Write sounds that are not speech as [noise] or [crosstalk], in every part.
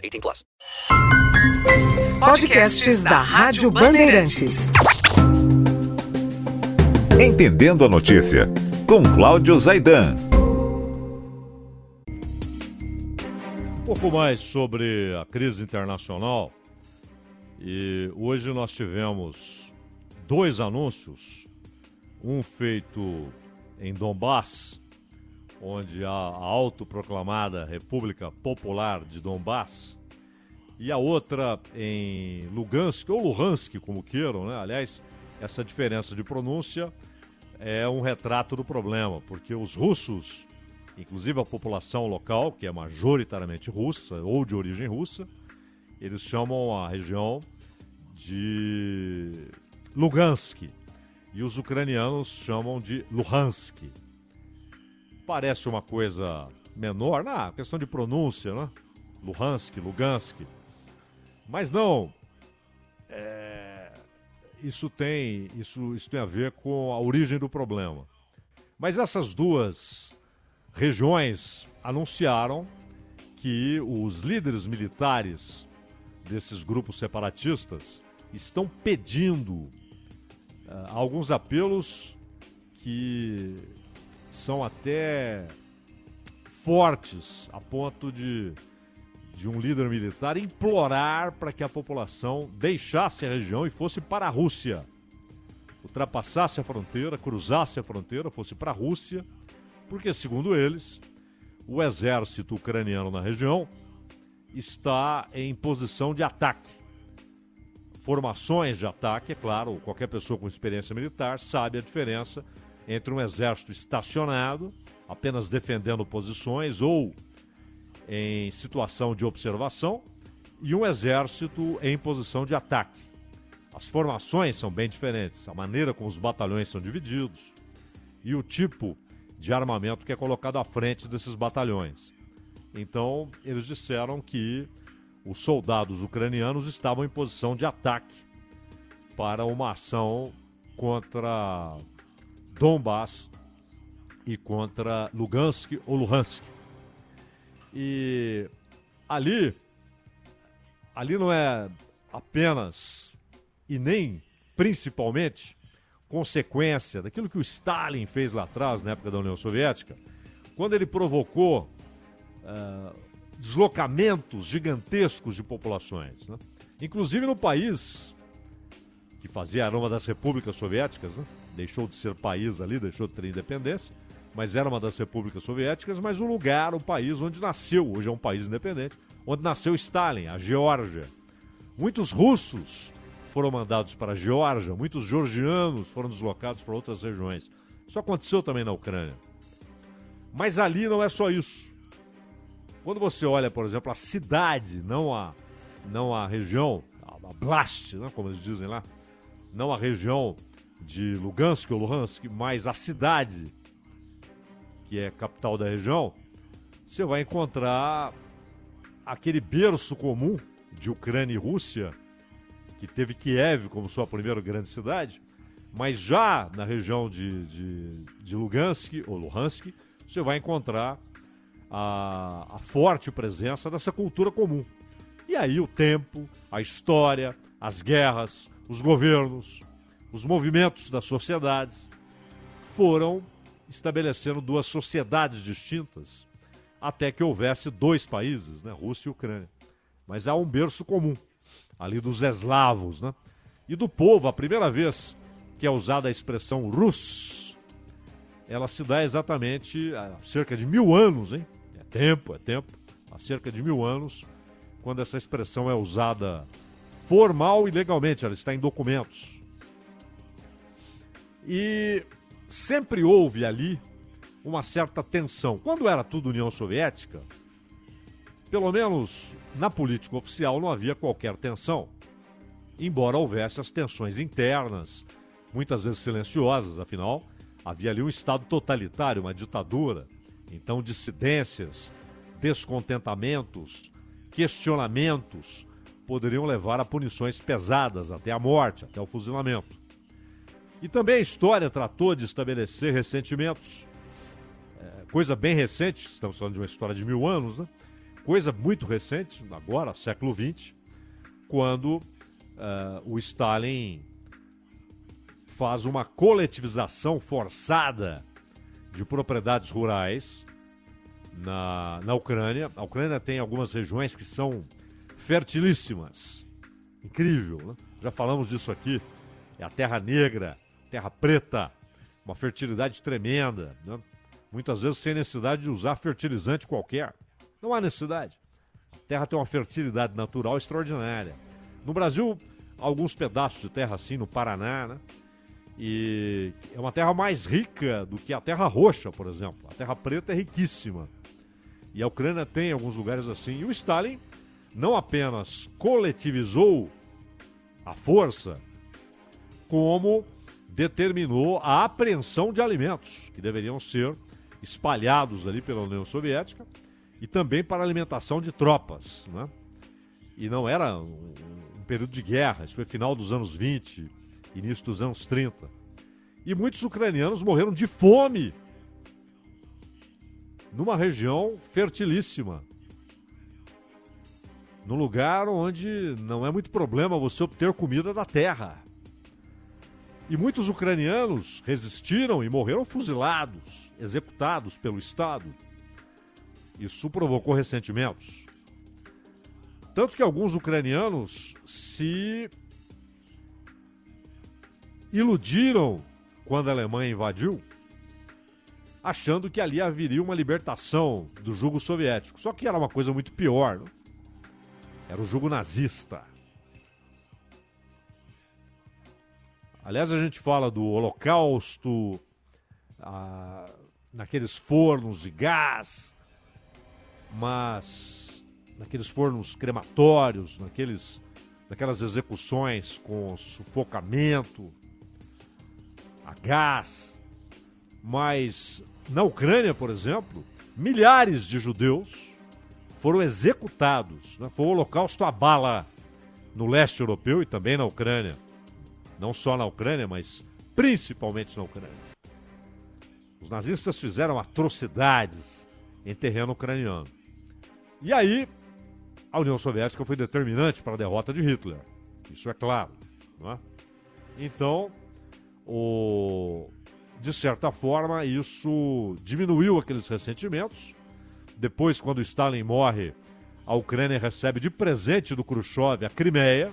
18 plus. Podcasts da Rádio Bandeirantes. Entendendo a notícia, com Cláudio Zaidan. Um pouco mais sobre a crise internacional. E hoje nós tivemos dois anúncios, um feito em Donbass, onde a autoproclamada República Popular de Donbass, e a outra em Lugansk, ou Luhansk, como queiram, né? Aliás, essa diferença de pronúncia é um retrato do problema, porque os russos, inclusive a população local, que é majoritariamente russa ou de origem russa, eles chamam a região de Lugansk. E os ucranianos chamam de Luhansk. Parece uma coisa menor, na questão de pronúncia, né? Luhansk, Lugansk. Mas não. É... Isso tem isso, isso tem a ver com a origem do problema. Mas essas duas regiões anunciaram que os líderes militares desses grupos separatistas estão pedindo uh, alguns apelos que são até fortes a ponto de, de um líder militar implorar para que a população deixasse a região e fosse para a Rússia. Ultrapassasse a fronteira, cruzasse a fronteira, fosse para a Rússia, porque, segundo eles, o exército ucraniano na região está em posição de ataque formações de ataque, é claro, qualquer pessoa com experiência militar sabe a diferença entre um exército estacionado, apenas defendendo posições ou em situação de observação, e um exército em posição de ataque. As formações são bem diferentes, a maneira como os batalhões são divididos e o tipo de armamento que é colocado à frente desses batalhões. Então, eles disseram que os soldados ucranianos estavam em posição de ataque para uma ação contra Donbass e contra Lugansk ou Luhansk. E ali, ali não é apenas e nem principalmente consequência daquilo que o Stalin fez lá atrás, na época da União Soviética, quando ele provocou uh, deslocamentos gigantescos de populações. Né? Inclusive no país que fazia era uma das repúblicas soviéticas, né? Deixou de ser país ali, deixou de ter independência, mas era uma das repúblicas soviéticas, mas o lugar, o país onde nasceu, hoje é um país independente, onde nasceu Stalin, a Geórgia. Muitos russos foram mandados para a Geórgia, muitos georgianos foram deslocados para outras regiões. Isso aconteceu também na Ucrânia. Mas ali não é só isso. Quando você olha, por exemplo, a cidade, não a, não a região, a Blast, né, como eles dizem lá, não a região de Lugansk ou Luhansk, mas a cidade, que é capital da região, você vai encontrar aquele berço comum de Ucrânia e Rússia, que teve Kiev como sua primeira grande cidade, mas já na região de, de, de Lugansk ou Luhansk, você vai encontrar a, a forte presença dessa cultura comum. E aí o tempo, a história, as guerras, os governos, os movimentos das sociedades foram estabelecendo duas sociedades distintas até que houvesse dois países, né, Rússia e Ucrânia. mas há um berço comum, ali dos eslavos, né? E do povo, a primeira vez que é usada a expressão Rus, ela se dá exatamente há cerca de mil anos, hein? É tempo, é tempo. Há cerca de mil anos, quando essa expressão é usada formal e legalmente, ela está em documentos. E sempre houve ali uma certa tensão. Quando era tudo União Soviética, pelo menos na política oficial não havia qualquer tensão. Embora houvesse as tensões internas, muitas vezes silenciosas, afinal, havia ali um Estado totalitário, uma ditadura. Então, dissidências, descontentamentos, questionamentos poderiam levar a punições pesadas, até a morte, até o fuzilamento. E também a história tratou de estabelecer ressentimentos. É, coisa bem recente, estamos falando de uma história de mil anos, né? Coisa muito recente, agora, século XX, quando uh, o Stalin faz uma coletivização forçada de propriedades rurais na, na Ucrânia. A Ucrânia tem algumas regiões que são fertilíssimas. Incrível, né? Já falamos disso aqui. É a terra negra, terra preta, uma fertilidade tremenda. Né? Muitas vezes sem necessidade de usar fertilizante qualquer. Não há necessidade. A terra tem uma fertilidade natural extraordinária. No Brasil, alguns pedaços de terra assim, no Paraná, né? E é uma terra mais rica do que a terra roxa, por exemplo. A terra preta é riquíssima. E a Ucrânia tem alguns lugares assim. E o Stalin não apenas coletivizou a força, como determinou a apreensão de alimentos que deveriam ser espalhados ali pela União Soviética e também para alimentação de tropas. Né? E não era um, período de guerra, isso foi final dos anos 20, início dos anos 30. E muitos ucranianos morreram de fome numa região fertilíssima. Num lugar onde não é muito problema você obter comida da terra. E muitos ucranianos resistiram e morreram fuzilados, executados pelo Estado. Isso provocou ressentimentos. Tanto que alguns ucranianos se iludiram quando a Alemanha invadiu, achando que ali haveria uma libertação do jugo soviético. Só que era uma coisa muito pior. Não? Era o jugo nazista. Aliás, a gente fala do Holocausto, ah, naqueles fornos de gás, mas naqueles fornos crematórios, naqueles, naquelas execuções com sufocamento, a gás. Mas na Ucrânia, por exemplo, milhares de judeus foram executados. Né? Foi o holocausto à bala no leste europeu e também na Ucrânia. Não só na Ucrânia, mas principalmente na Ucrânia. Os nazistas fizeram atrocidades em terreno ucraniano. E aí, a União Soviética foi determinante para a derrota de Hitler. Isso é claro. É? Então, o, de certa forma, isso diminuiu aqueles ressentimentos. Depois, quando Stalin morre, a Ucrânia recebe de presente do Khrushchev a Crimeia.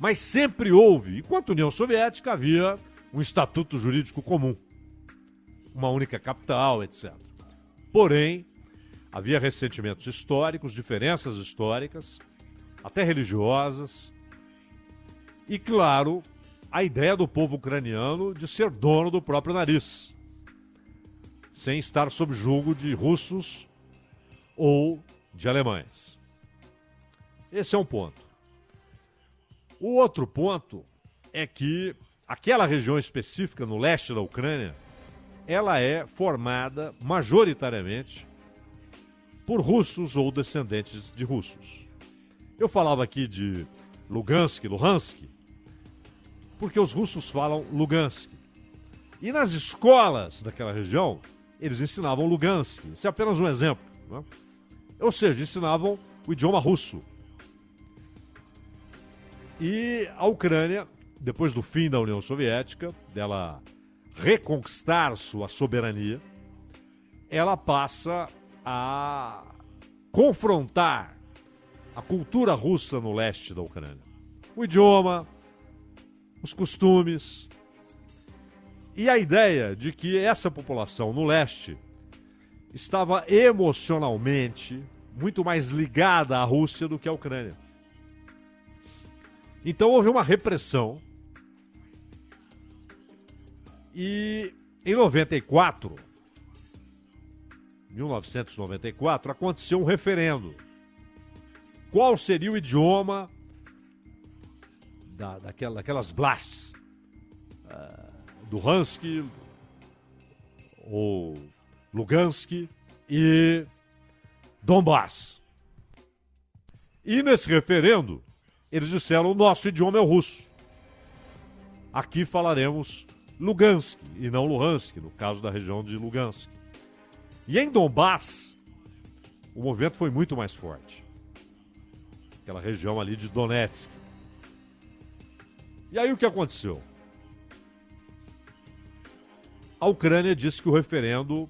Mas sempre houve, enquanto União Soviética, havia um estatuto jurídico comum, uma única capital, etc. Porém, havia ressentimentos históricos, diferenças históricas, até religiosas. E, claro, a ideia do povo ucraniano de ser dono do próprio nariz, sem estar sob julgo de russos ou de alemães. Esse é um ponto. O outro ponto é que aquela região específica no leste da Ucrânia, ela é formada majoritariamente por russos ou descendentes de russos. Eu falava aqui de Lugansk, Luhansk, porque os russos falam Lugansk. E nas escolas daquela região, eles ensinavam Lugansk. Isso é apenas um exemplo. Né? Ou seja, ensinavam o idioma russo. E a Ucrânia, depois do fim da União Soviética, dela reconquistar sua soberania, ela passa a confrontar a cultura russa no leste da Ucrânia. O idioma, os costumes e a ideia de que essa população no leste estava emocionalmente muito mais ligada à Rússia do que à Ucrânia. Então houve uma repressão. E em 94, 1994, aconteceu um referendo. Qual seria o idioma da, daquela, daquelas blasts? Uh, do Hansky ou Lugansk e Donbass. E nesse referendo, eles disseram: o nosso idioma é o russo. Aqui falaremos Lugansk e não Luhansk, no caso da região de Lugansk. E em Donbass, o movimento foi muito mais forte. Aquela região ali de Donetsk. E aí o que aconteceu? A Ucrânia disse que o referendo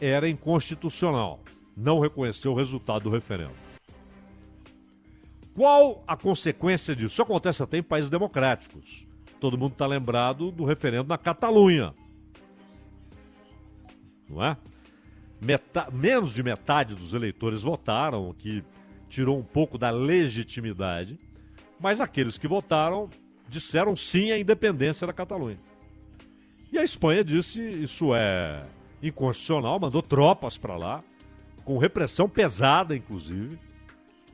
era inconstitucional. Não reconheceu o resultado do referendo. Qual a consequência disso? Isso acontece até em países democráticos. Todo mundo está lembrado do referendo na Catalunha. Não é? Meta menos de metade dos eleitores votaram, o que tirou um pouco da legitimidade. Mas aqueles que votaram disseram sim à independência da Catalunha. E a Espanha disse isso é inconstitucional, mandou tropas para lá, com repressão pesada, inclusive.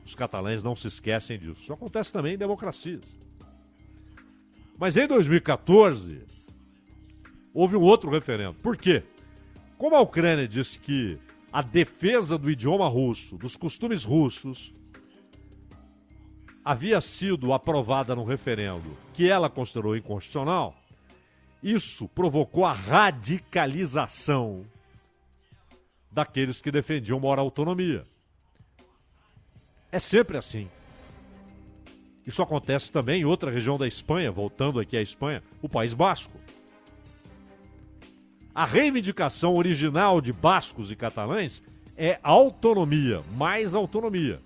Os catalães não se esquecem disso. Isso acontece também em democracias. Mas em 2014, houve um outro referendo. Por quê? Como a Ucrânia disse que a defesa do idioma russo, dos costumes russos, havia sido aprovada no referendo que ela considerou inconstitucional, isso provocou a radicalização daqueles que defendiam maior autonomia. É sempre assim. Isso acontece também em outra região da Espanha, voltando aqui à Espanha, o País Basco. A reivindicação original de bascos e catalães é autonomia, mais autonomia.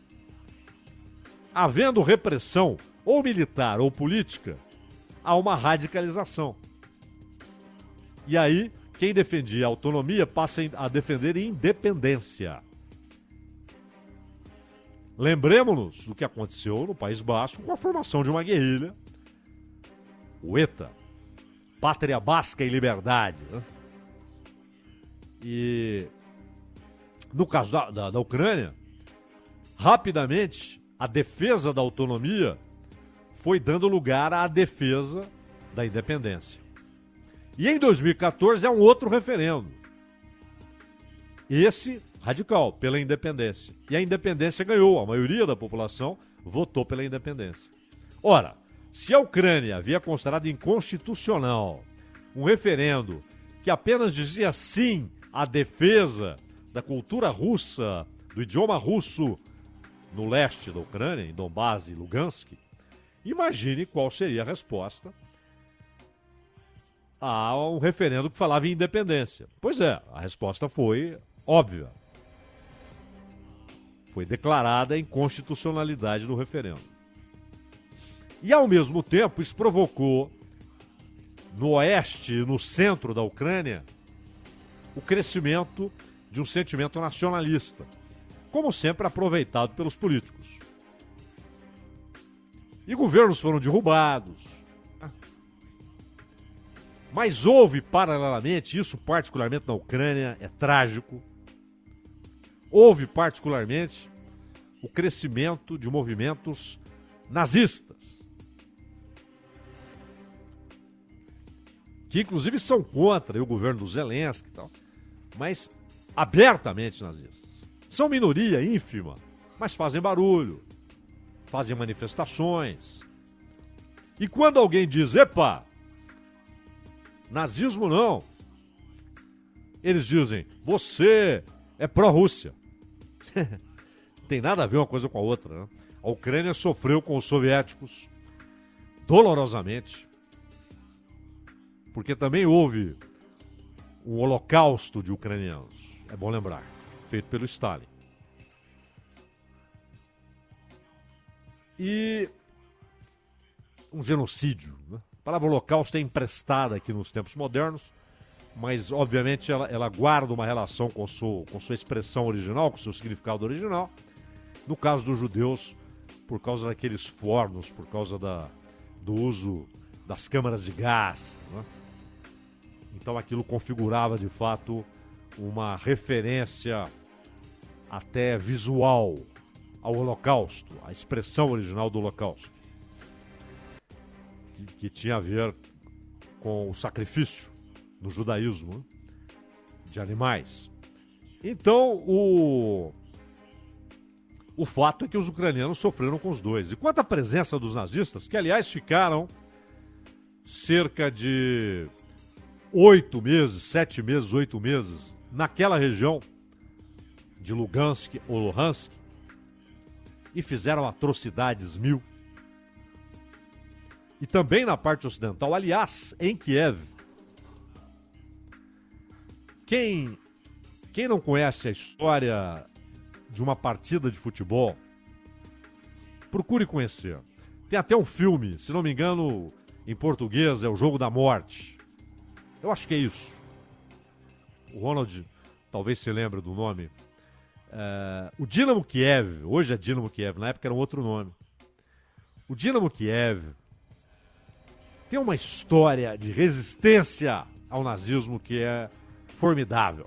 Havendo repressão, ou militar ou política, há uma radicalização. E aí, quem defendia autonomia passa a defender independência. Lembremos-nos do que aconteceu no País Basco com a formação de uma guerrilha, o ETA, Pátria Basca e Liberdade. Né? E no caso da, da, da Ucrânia, rapidamente a defesa da autonomia foi dando lugar à defesa da independência. E em 2014 é um outro referendo. Esse radical, pela independência. E a independência ganhou, a maioria da população votou pela independência. Ora, se a Ucrânia havia considerado inconstitucional um referendo que apenas dizia sim à defesa da cultura russa, do idioma russo no leste da Ucrânia, em Donbass e Lugansk, imagine qual seria a resposta a um referendo que falava em independência. Pois é, a resposta foi óbvia. Foi declarada a inconstitucionalidade do referendo. E, ao mesmo tempo, isso provocou, no oeste e no centro da Ucrânia, o crescimento de um sentimento nacionalista, como sempre aproveitado pelos políticos. E governos foram derrubados, mas houve, paralelamente, isso particularmente na Ucrânia, é trágico. Houve, particularmente, o crescimento de movimentos nazistas. Que inclusive são contra o governo do Zelensky e tal, mas abertamente nazistas. São minoria ínfima, mas fazem barulho, fazem manifestações. E quando alguém diz, epa, Nazismo não. Eles dizem, você é pró-Rússia. [laughs] Tem nada a ver uma coisa com a outra. Né? A Ucrânia sofreu com os soviéticos dolorosamente, porque também houve um holocausto de ucranianos. É bom lembrar, feito pelo Stalin. E um genocídio. Né? A palavra holocausto é emprestada aqui nos tempos modernos, mas obviamente ela, ela guarda uma relação com, seu, com sua expressão original, com seu significado original. No caso dos judeus, por causa daqueles fornos, por causa da, do uso das câmaras de gás. Né? Então aquilo configurava de fato uma referência até visual ao Holocausto, a expressão original do Holocausto, que, que tinha a ver com o sacrifício no judaísmo de animais. Então o o fato é que os ucranianos sofreram com os dois. E quanto à presença dos nazistas, que aliás ficaram cerca de oito meses, sete meses, oito meses naquela região de Lugansk ou Luhansk e fizeram atrocidades mil. E também na parte ocidental, aliás, em Kiev. Quem, quem não conhece a história de uma partida de futebol, procure conhecer. Tem até um filme, se não me engano, em português é O Jogo da Morte. Eu acho que é isso. O Ronald talvez se lembre do nome. É, o Dinamo Kiev, hoje é Dinamo Kiev, na época era um outro nome. O Dinamo Kiev tem uma história de resistência ao nazismo que é formidável.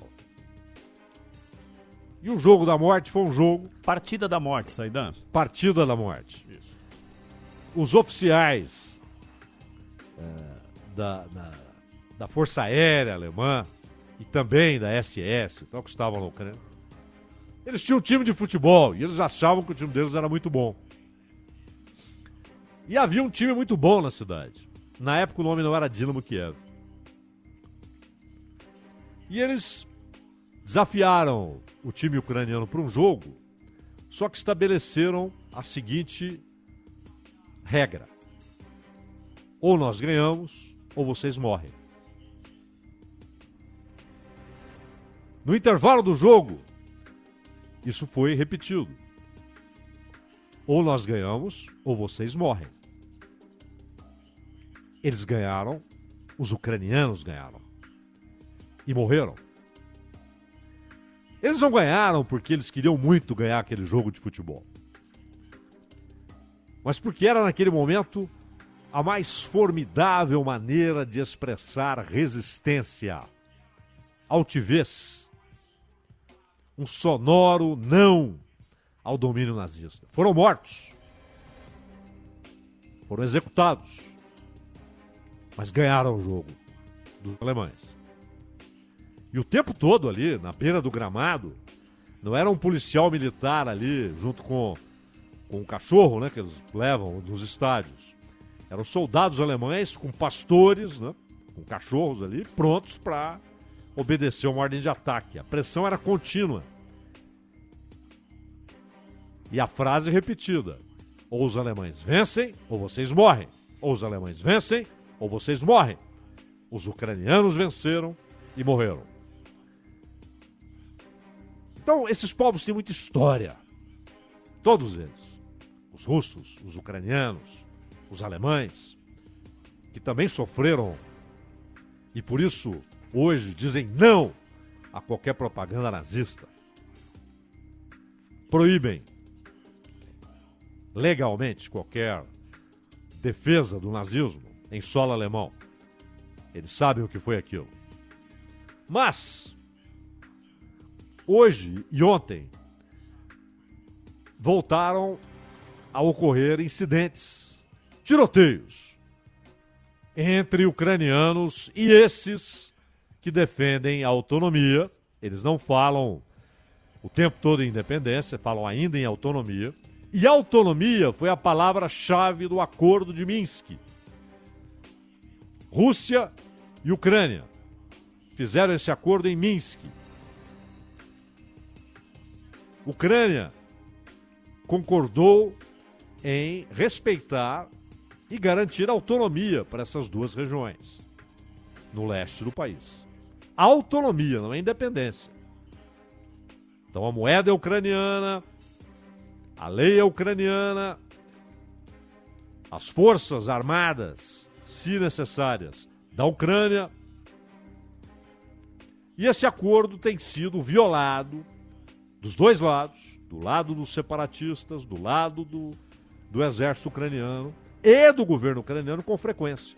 E o jogo da morte foi um jogo. Partida da morte, Saidan. Partida da morte. Isso. Os oficiais é, da, da, da, Força Aérea Alemã e também da SS, então, que estavam na Ucrânia, eles tinham um time de futebol e eles achavam que o time deles era muito bom. E havia um time muito bom na cidade. Na época o nome não era Dinamo Kiev. E eles desafiaram o time ucraniano para um jogo, só que estabeleceram a seguinte regra: ou nós ganhamos, ou vocês morrem. No intervalo do jogo, isso foi repetido. Ou nós ganhamos, ou vocês morrem. Eles ganharam, os ucranianos ganharam. E morreram. Eles não ganharam porque eles queriam muito ganhar aquele jogo de futebol. Mas porque era naquele momento a mais formidável maneira de expressar resistência, altivez, um sonoro não ao domínio nazista. Foram mortos, foram executados, mas ganharam o jogo dos alemães. E o tempo todo ali, na beira do gramado, não era um policial militar ali, junto com, com um cachorro, né, que eles levam nos estádios. Eram soldados alemães com pastores, né, com cachorros ali, prontos para obedecer uma ordem de ataque. A pressão era contínua. E a frase repetida: ou os alemães vencem, ou vocês morrem. Ou os alemães vencem, ou vocês morrem. Os ucranianos venceram e morreram. Então, esses povos têm muita história. Todos eles. Os russos, os ucranianos, os alemães, que também sofreram e por isso hoje dizem não a qualquer propaganda nazista. Proíbem legalmente qualquer defesa do nazismo em solo alemão. Eles sabem o que foi aquilo. Mas hoje e ontem voltaram a ocorrer incidentes, tiroteios entre ucranianos e esses que defendem a autonomia. Eles não falam o tempo todo em independência, falam ainda em autonomia. E autonomia foi a palavra-chave do acordo de Minsk. Rússia e Ucrânia fizeram esse acordo em Minsk. Ucrânia concordou em respeitar e garantir autonomia para essas duas regiões no leste do país. Autonomia, não é independência. Então a moeda é ucraniana, a lei é ucraniana, as forças armadas, se necessárias, da Ucrânia. E esse acordo tem sido violado dos dois lados, do lado dos separatistas, do lado do, do exército ucraniano e do governo ucraniano com frequência.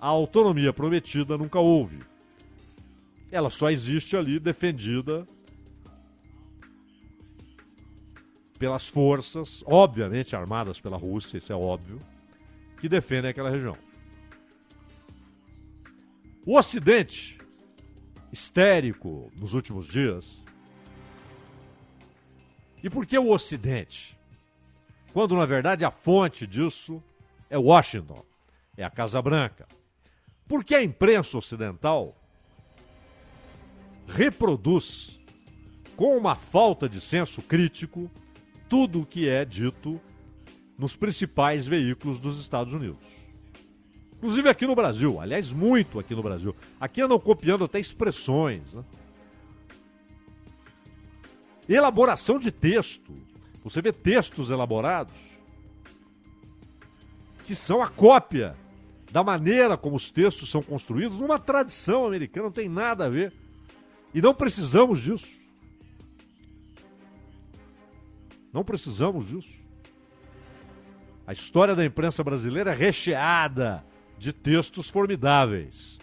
A autonomia prometida nunca houve. Ela só existe ali defendida pelas forças, obviamente armadas pela Rússia, isso é óbvio, que defendem aquela região. O Ocidente, histérico nos últimos dias. E por que o Ocidente? Quando na verdade a fonte disso é Washington, é a Casa Branca. Porque a imprensa ocidental reproduz com uma falta de senso crítico tudo o que é dito nos principais veículos dos Estados Unidos. Inclusive aqui no Brasil, aliás, muito aqui no Brasil. Aqui andam copiando até expressões. Né? Elaboração de texto. Você vê textos elaborados que são a cópia da maneira como os textos são construídos numa tradição americana, não tem nada a ver. E não precisamos disso. Não precisamos disso. A história da imprensa brasileira é recheada de textos formidáveis.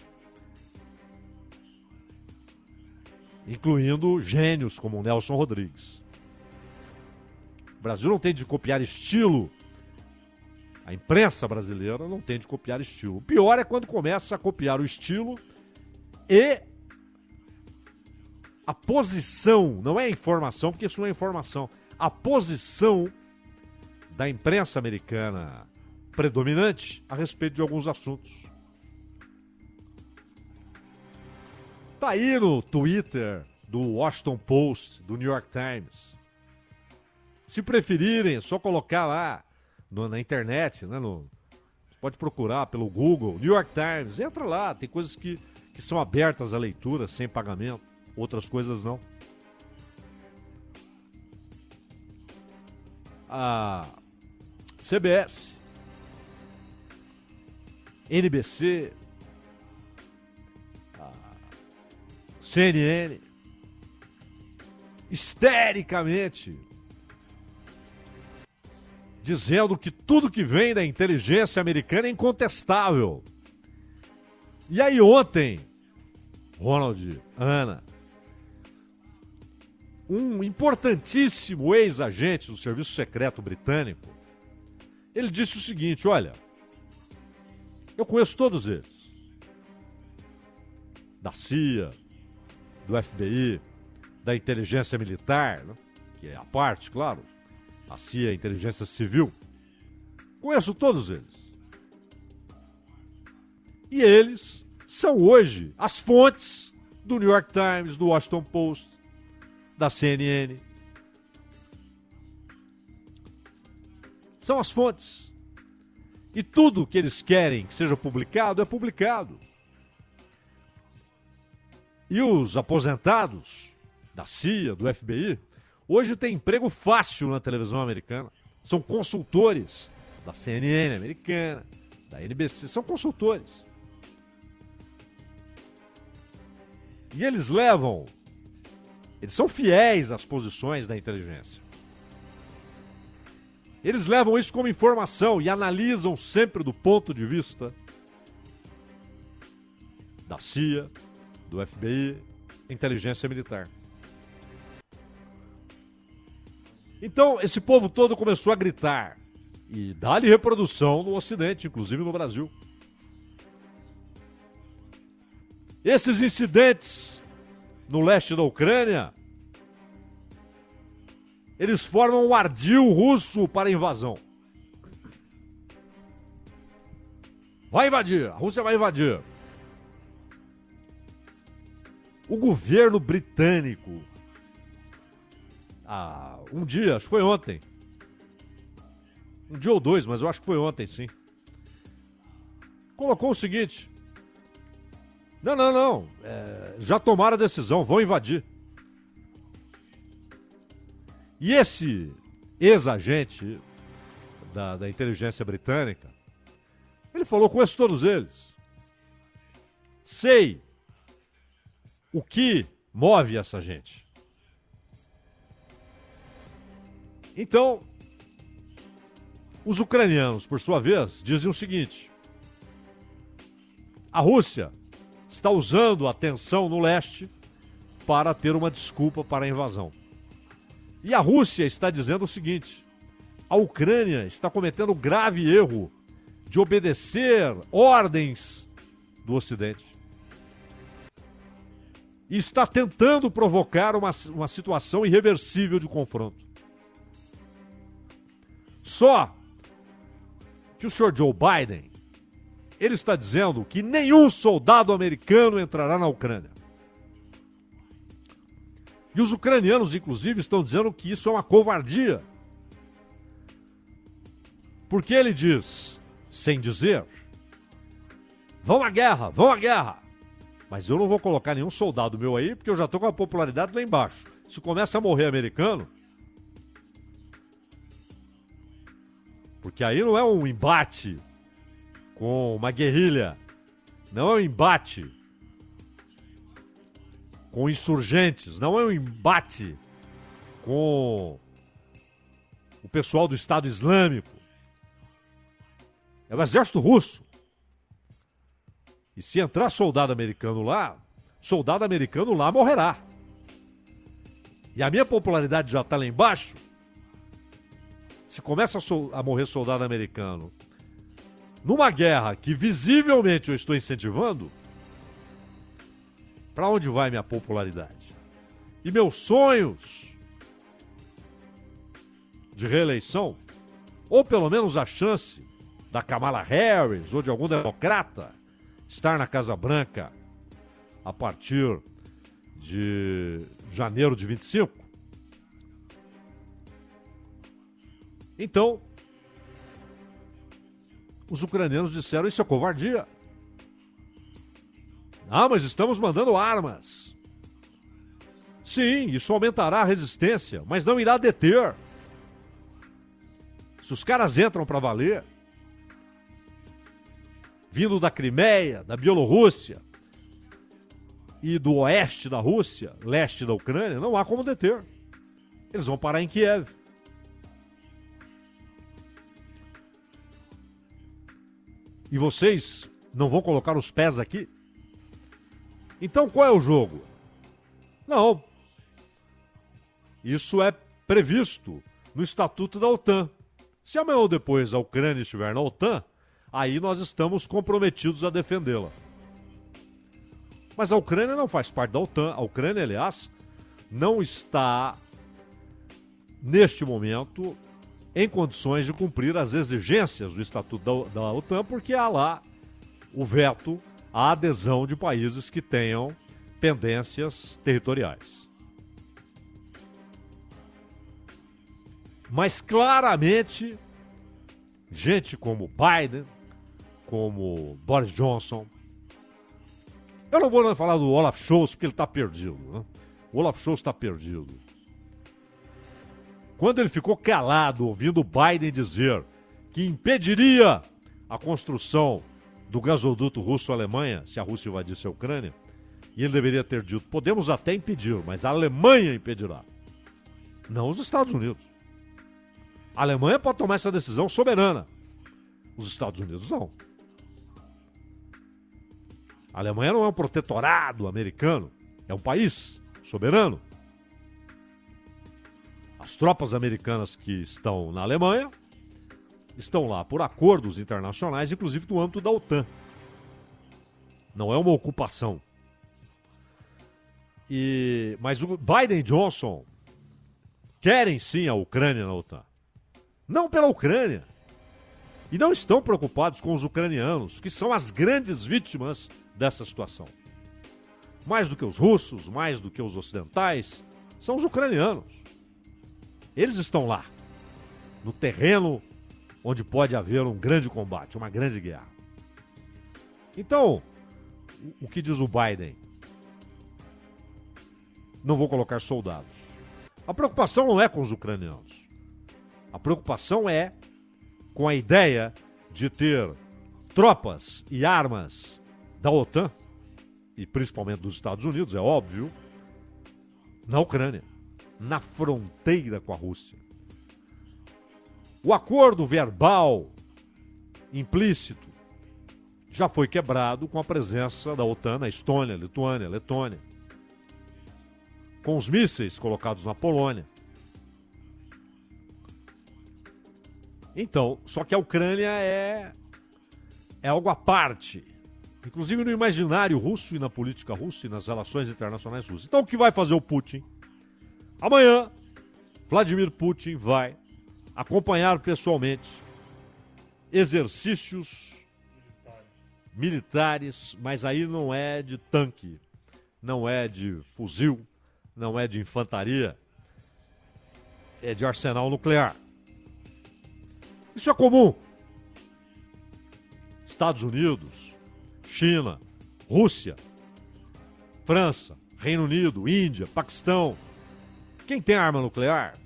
Incluindo gênios como Nelson Rodrigues. O Brasil não tem de copiar estilo. A imprensa brasileira não tem de copiar estilo. O pior é quando começa a copiar o estilo e a posição, não é a informação, porque isso não é informação, a posição da imprensa americana predominante a respeito de alguns assuntos. Aí no Twitter do Washington Post, do New York Times. Se preferirem, é só colocar lá no, na internet, né, no, pode procurar pelo Google, New York Times, entra lá, tem coisas que, que são abertas à leitura sem pagamento, outras coisas não. A CBS, NBC, CNN, histericamente dizendo que tudo que vem da inteligência americana é incontestável. E aí ontem, Ronald, Ana, um importantíssimo ex-agente do Serviço Secreto Britânico, ele disse o seguinte: olha, eu conheço todos eles. Da CIA, do FBI, da inteligência militar, né? que é a parte, claro, a CIA, a inteligência civil. Conheço todos eles. E eles são hoje as fontes do New York Times, do Washington Post, da CNN. São as fontes. E tudo que eles querem que seja publicado é publicado. E os aposentados da CIA, do FBI, hoje têm emprego fácil na televisão americana. São consultores da CNN americana, da NBC, são consultores. E eles levam, eles são fiéis às posições da inteligência. Eles levam isso como informação e analisam sempre do ponto de vista da CIA, do FBI, inteligência militar. Então, esse povo todo começou a gritar e dar-lhe reprodução no Ocidente, inclusive no Brasil. Esses incidentes no leste da Ucrânia, eles formam um ardil russo para a invasão. Vai invadir, a Rússia vai invadir o governo britânico, ah, um dia, acho que foi ontem, um dia ou dois, mas eu acho que foi ontem, sim, colocou o seguinte: não, não, não, é, já tomaram a decisão, vão invadir. E esse ex-agente da, da inteligência britânica. Ele falou: conheço todos eles. Sei o que move essa gente. Então, os ucranianos, por sua vez, dizem o seguinte: a Rússia está usando a tensão no leste para ter uma desculpa para a invasão. E a Rússia está dizendo o seguinte: a Ucrânia está cometendo um grave erro de obedecer ordens do Ocidente. E está tentando provocar uma, uma situação irreversível de confronto. Só que o senhor Joe Biden, ele está dizendo que nenhum soldado americano entrará na Ucrânia. E os ucranianos, inclusive, estão dizendo que isso é uma covardia. Porque ele diz, sem dizer, vão à guerra, vão à guerra. Mas eu não vou colocar nenhum soldado meu aí, porque eu já estou com a popularidade lá embaixo. Se começa a morrer americano, Porque aí não é um embate com uma guerrilha. Não é um embate com insurgentes. Não é um embate com o pessoal do Estado Islâmico. É o exército russo. E se entrar soldado americano lá, soldado americano lá morrerá. E a minha popularidade já está lá embaixo se começa a, so a morrer soldado americano numa guerra que visivelmente eu estou incentivando, para onde vai minha popularidade? E meus sonhos de reeleição, ou pelo menos a chance da Kamala Harris ou de algum democrata estar na Casa Branca a partir de janeiro de 25, Então, os ucranianos disseram: isso é covardia. Ah, mas estamos mandando armas. Sim, isso aumentará a resistência, mas não irá deter. Se os caras entram para valer, vindo da Crimeia, da Bielorrússia e do oeste da Rússia, leste da Ucrânia, não há como deter. Eles vão parar em Kiev. e vocês não vão colocar os pés aqui? Então qual é o jogo? Não. Isso é previsto no Estatuto da OTAN. Se amanhã ou depois a Ucrânia estiver na OTAN, aí nós estamos comprometidos a defendê-la. Mas a Ucrânia não faz parte da OTAN. A Ucrânia, aliás, não está, neste momento, em condições de cumprir as exigências do Estatuto da, da OTAN, porque há lá o veto à adesão de países que tenham pendências territoriais. Mas claramente, gente como Biden, como Boris Johnson, eu não vou falar do Olaf Scholz porque ele está perdido. Né? O Olaf Scholz está perdido. Quando ele ficou calado ouvindo Biden dizer que impediria a construção do gasoduto russo-Alemanha se a Rússia invadisse a Ucrânia, e ele deveria ter dito: podemos até impedir, mas a Alemanha impedirá. Não os Estados Unidos. A Alemanha pode tomar essa decisão soberana. Os Estados Unidos não. A Alemanha não é um protetorado americano, é um país soberano. As tropas americanas que estão na Alemanha estão lá por acordos internacionais, inclusive no âmbito da OTAN. Não é uma ocupação. E, mas o Biden e Johnson querem sim a Ucrânia na OTAN. Não pela Ucrânia. E não estão preocupados com os ucranianos, que são as grandes vítimas dessa situação. Mais do que os russos, mais do que os ocidentais, são os ucranianos. Eles estão lá, no terreno onde pode haver um grande combate, uma grande guerra. Então, o que diz o Biden? Não vou colocar soldados. A preocupação não é com os ucranianos. A preocupação é com a ideia de ter tropas e armas da OTAN, e principalmente dos Estados Unidos, é óbvio, na Ucrânia, na fronteira com a Rússia. O acordo verbal implícito já foi quebrado com a presença da OTAN na Estônia, Lituânia, Letônia, com os mísseis colocados na Polônia. Então, só que a Ucrânia é, é algo à parte, inclusive no imaginário russo e na política russa e nas relações internacionais russas. Então, o que vai fazer o Putin? Amanhã, Vladimir Putin vai acompanhar pessoalmente exercícios militares, mas aí não é de tanque, não é de fuzil, não é de infantaria, é de arsenal nuclear. Isso é comum. Estados Unidos, China, Rússia, França, Reino Unido, Índia, Paquistão. Quem tem arma nuclear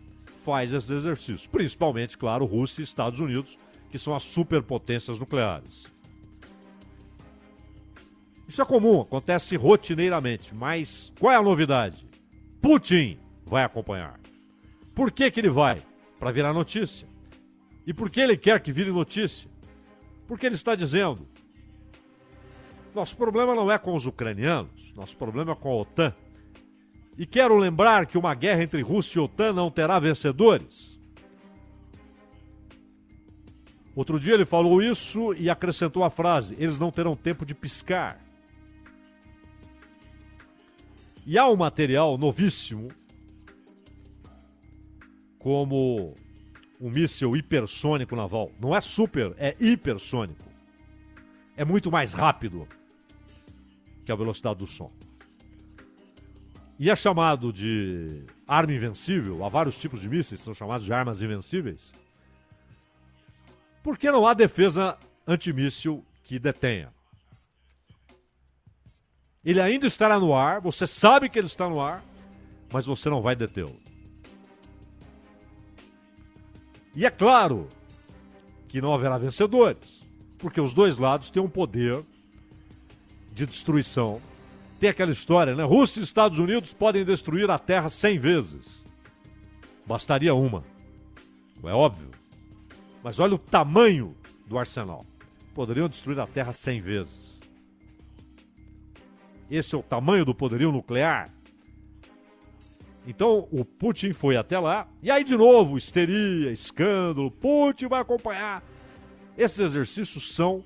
faz esses exercícios, principalmente, claro, Rússia e Estados Unidos, que são as superpotências nucleares. Isso é comum, acontece rotineiramente, mas qual é a novidade? Putin vai acompanhar. Por que, que ele vai? Para virar notícia. E por que ele quer que vire notícia? Porque ele está dizendo: nosso problema não é com os ucranianos, nosso problema é com a OTAN. E quero lembrar que uma guerra entre Rússia e OTAN não terá vencedores. Outro dia ele falou isso e acrescentou a frase: eles não terão tempo de piscar. E há um material novíssimo, como um míssil hipersônico naval. Não é super, é hipersônico. É muito mais rápido que a velocidade do som. E é chamado de arma invencível. Há vários tipos de mísseis que são chamados de armas invencíveis. Porque não há defesa antimíssil que detenha. Ele ainda estará no ar, você sabe que ele está no ar, mas você não vai detê-lo. E é claro que não haverá vencedores, porque os dois lados têm um poder de destruição. Tem aquela história, né? Rússia e Estados Unidos podem destruir a Terra cem vezes. Bastaria uma. É óbvio. Mas olha o tamanho do arsenal. Poderiam destruir a Terra cem vezes. Esse é o tamanho do poderio nuclear. Então o Putin foi até lá, e aí de novo, histeria, escândalo, Putin vai acompanhar. Esses exercícios são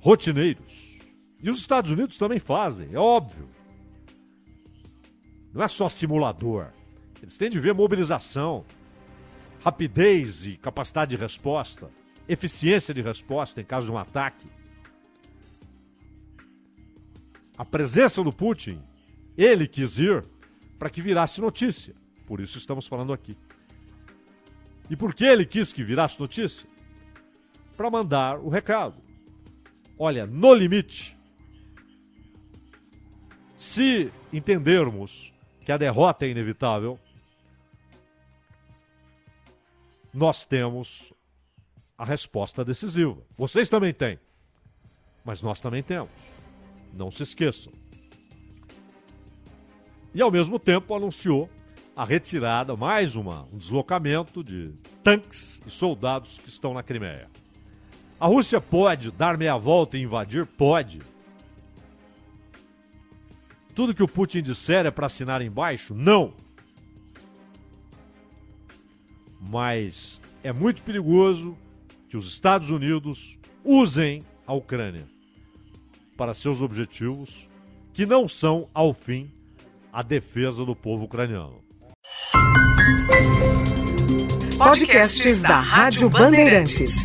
rotineiros. E os Estados Unidos também fazem, é óbvio. Não é só simulador. Eles têm de ver mobilização, rapidez e capacidade de resposta, eficiência de resposta em caso de um ataque a presença do Putin, ele quis ir para que virasse notícia. Por isso estamos falando aqui. E por que ele quis que virasse notícia? Para mandar o recado. Olha, no limite, se entendermos que a derrota é inevitável, nós temos a resposta decisiva. Vocês também têm, mas nós também temos. Não se esqueçam. E ao mesmo tempo anunciou a retirada, mais uma, um deslocamento de tanques e soldados que estão na Crimeia. A Rússia pode dar meia volta e invadir? Pode. Tudo que o Putin disser é para assinar embaixo? Não. Mas é muito perigoso que os Estados Unidos usem a Ucrânia para seus objetivos, que não são, ao fim, a defesa do povo ucraniano. Podcasts da Rádio Bandeirantes.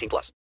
18 plus.